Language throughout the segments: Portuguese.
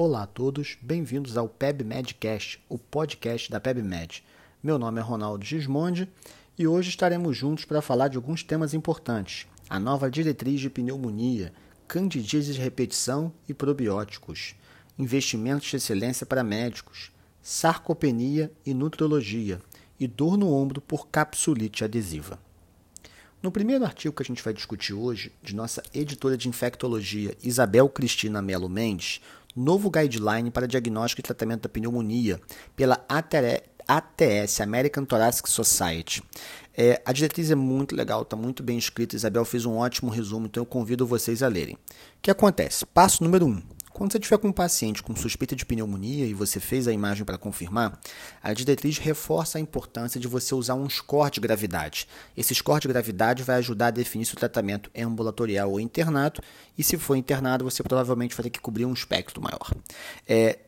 Olá a todos, bem-vindos ao PebMedcast, o podcast da PebMed. Meu nome é Ronaldo Gismondi e hoje estaremos juntos para falar de alguns temas importantes. A nova diretriz de pneumonia, candidíase de repetição e probióticos, investimentos de excelência para médicos, sarcopenia e nutrologia e dor no ombro por capsulite adesiva. No primeiro artigo que a gente vai discutir hoje, de nossa editora de infectologia Isabel Cristina Melo Mendes, novo guideline para diagnóstico e tratamento da pneumonia pela ATS, American Thoracic Society. É, a diretriz é muito legal, está muito bem escrita. Isabel fez um ótimo resumo, então eu convido vocês a lerem. O que acontece? Passo número 1. Um, quando você tiver com um paciente com suspeita de pneumonia e você fez a imagem para confirmar, a diretriz reforça a importância de você usar um score de gravidade. Esse score de gravidade vai ajudar a definir se o tratamento é ambulatorial ou internado, e se for internado, você provavelmente vai ter que cobrir um espectro maior. É,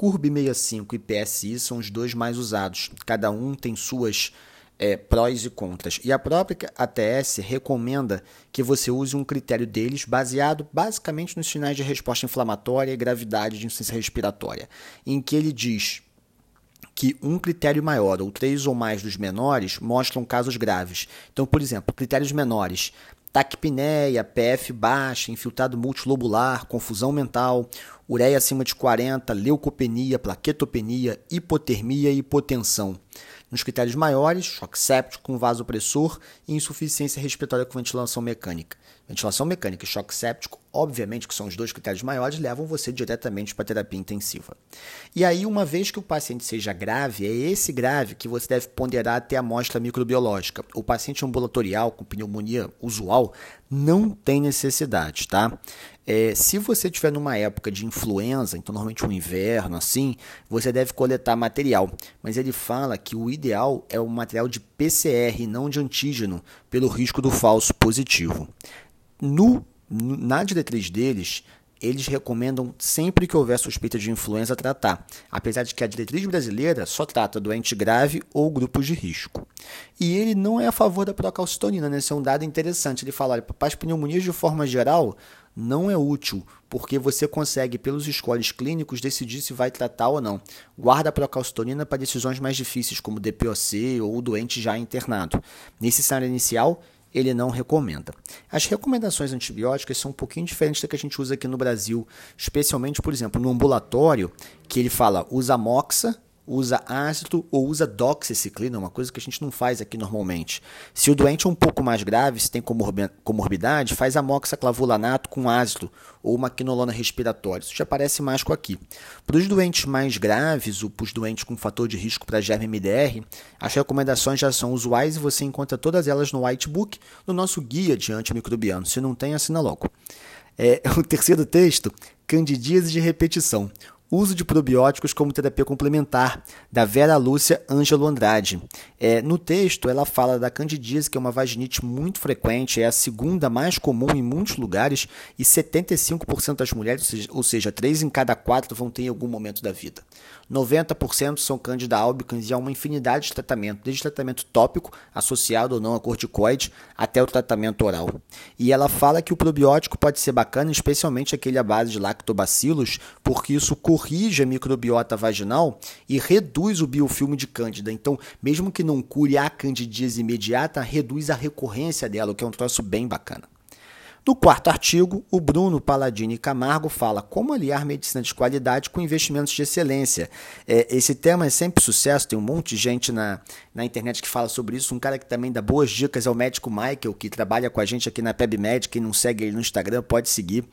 CURB 65 e PSI são os dois mais usados. Cada um tem suas é, prós e contras. E a própria ATS recomenda que você use um critério deles baseado basicamente nos sinais de resposta inflamatória e gravidade de insuficiência respiratória, em que ele diz que um critério maior ou três ou mais dos menores mostram casos graves. Então, por exemplo, critérios menores, taquipneia, PF baixa, infiltrado multilobular, confusão mental, ureia acima de 40, leucopenia, plaquetopenia, hipotermia e hipotensão. Nos critérios maiores, choque séptico com vasopressor e insuficiência respiratória com ventilação mecânica. Ventilação mecânica e choque séptico, obviamente, que são os dois critérios maiores, levam você diretamente para terapia intensiva. E aí, uma vez que o paciente seja grave, é esse grave que você deve ponderar até a amostra microbiológica. O paciente ambulatorial com pneumonia usual não tem necessidade, tá? É, se você estiver numa época de influenza, então normalmente um inverno assim, você deve coletar material. Mas ele fala que o ideal é o material de PCR, não de antígeno, pelo risco do falso positivo. No, na diretriz deles, eles recomendam sempre que houver suspeita de influenza tratar, apesar de que a diretriz brasileira só trata doente grave ou grupos de risco. E ele não é a favor da procalcitonina, né? Esse é um dado interessante. Ele fala, para as pneumonias de forma geral, não é útil, porque você consegue, pelos escolhos clínicos, decidir se vai tratar ou não. Guarda a procalcitonina para decisões mais difíceis, como DPOC ou doente já internado. Nesse cenário inicial, ele não recomenda. As recomendações antibióticas são um pouquinho diferentes da que a gente usa aqui no Brasil, especialmente, por exemplo, no ambulatório, que ele fala usa moxa usa ácido ou usa doxiciclina, uma coisa que a gente não faz aqui normalmente. Se o doente é um pouco mais grave, se tem comorbidade, faz amoxiclavulanato com ácido ou uma quinolona respiratória. Isso já aparece mais com aqui. Para os doentes mais graves ou para os doentes com fator de risco para germe MDR, as recomendações já são usuais e você encontra todas elas no Whitebook, no nosso guia de antimicrobiano. Se não tem, assina logo. É, o terceiro texto, candidíase de repetição. Uso de probióticos como terapia complementar, da Vera Lúcia Ângelo Andrade. É, no texto, ela fala da candidíase, que é uma vaginite muito frequente, é a segunda mais comum em muitos lugares, e 75% das mulheres, ou seja, 3 em cada 4 vão ter em algum momento da vida. 90% são Candida albicans e há uma infinidade de tratamento, desde tratamento tópico, associado ou não a corticoide, até o tratamento oral. E ela fala que o probiótico pode ser bacana, especialmente aquele à base de lactobacilos, porque isso corrige a microbiota vaginal e reduz o biofilme de Cândida. Então, mesmo que não cure a candidíase imediata, reduz a recorrência dela, o que é um troço bem bacana. No quarto artigo, o Bruno Paladini Camargo fala como aliar medicina de qualidade com investimentos de excelência. É, esse tema é sempre sucesso, tem um monte de gente na, na internet que fala sobre isso. Um cara que também dá boas dicas é o médico Michael, que trabalha com a gente aqui na PebMed. Quem não segue ele no Instagram pode seguir.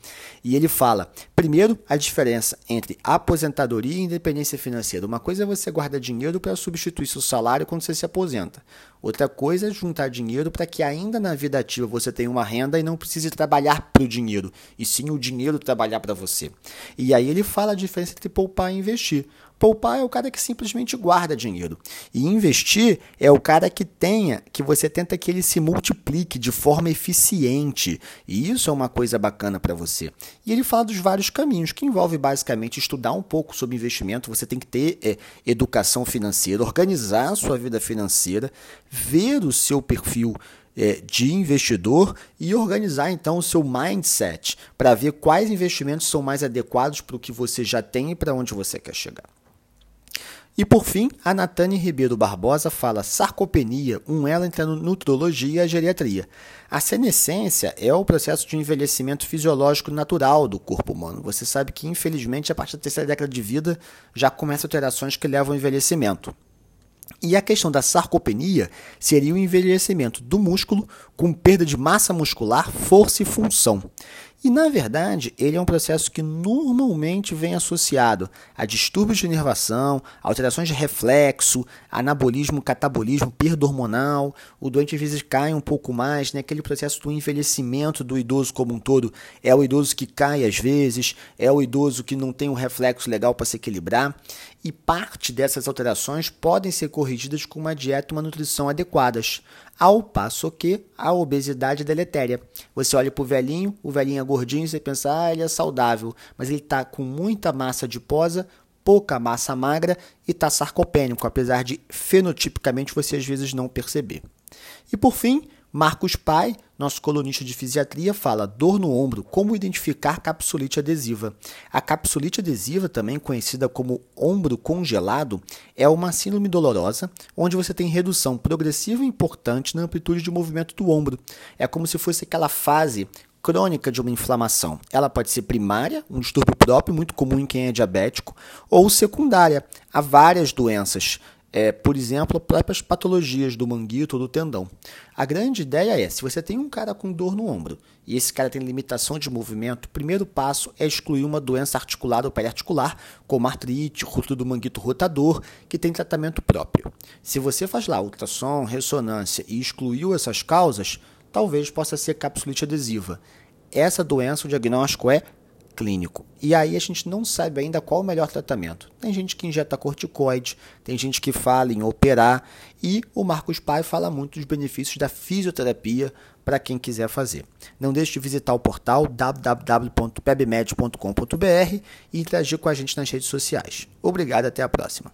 E ele fala, primeiro, a diferença entre aposentadoria e independência financeira. Uma coisa é você guardar dinheiro para substituir seu salário quando você se aposenta. Outra coisa é juntar dinheiro para que ainda na vida ativa você tenha uma renda e não precise trabalhar para o dinheiro, e sim o dinheiro trabalhar para você. E aí ele fala a diferença entre poupar e investir. Poupar é o cara que simplesmente guarda dinheiro. E investir é o cara que tenha, que você tenta que ele se multiplique de forma eficiente. E isso é uma coisa bacana para você. E ele fala dos vários caminhos, que envolve basicamente estudar um pouco sobre investimento. Você tem que ter é, educação financeira, organizar a sua vida financeira, ver o seu perfil é, de investidor e organizar então o seu mindset para ver quais investimentos são mais adequados para o que você já tem e para onde você quer chegar. E por fim, a Natane Ribeiro Barbosa fala sarcopenia, um elo entre a nutrologia e a geriatria. A senescência é o processo de envelhecimento fisiológico natural do corpo humano. Você sabe que, infelizmente, a partir da terceira década de vida já começam alterações que levam ao envelhecimento. E a questão da sarcopenia seria o envelhecimento do músculo com perda de massa muscular, força e função. E, na verdade, ele é um processo que normalmente vem associado a distúrbios de inervação, alterações de reflexo, anabolismo, catabolismo, perda hormonal. O doente às vezes cai um pouco mais, né? aquele processo do envelhecimento do idoso como um todo. É o idoso que cai às vezes, é o idoso que não tem um reflexo legal para se equilibrar. E parte dessas alterações podem ser corrigidas com uma dieta e uma nutrição adequadas. Ao passo que a obesidade deletéria. Você olha para o velhinho, o velhinho é gordinho, você pensa, ah, ele é saudável, mas ele está com muita massa adiposa, pouca massa magra e está sarcopênico, apesar de fenotipicamente você às vezes não perceber. E por fim, Marcos Pai, nosso colunista de fisiatria, fala dor no ombro, como identificar capsulite adesiva. A capsulite adesiva, também conhecida como ombro congelado, é uma síndrome dolorosa onde você tem redução progressiva e importante na amplitude de movimento do ombro. É como se fosse aquela fase crônica de uma inflamação. Ela pode ser primária, um distúrbio próprio, muito comum em quem é diabético, ou secundária. Há várias doenças é, por exemplo, próprias patologias do manguito ou do tendão. A grande ideia é, se você tem um cara com dor no ombro e esse cara tem limitação de movimento, o primeiro passo é excluir uma doença articular ou periarticular, como artrite, rútulo do manguito rotador, que tem tratamento próprio. Se você faz lá ultrassom, ressonância e excluiu essas causas, talvez possa ser capsulite adesiva. Essa doença, o diagnóstico é clínico. E aí a gente não sabe ainda qual o melhor tratamento. Tem gente que injeta corticoide, tem gente que fala em operar, e o Marcos Pai fala muito dos benefícios da fisioterapia para quem quiser fazer. Não deixe de visitar o portal www.pebmed.com.br e interagir com a gente nas redes sociais. Obrigado, até a próxima.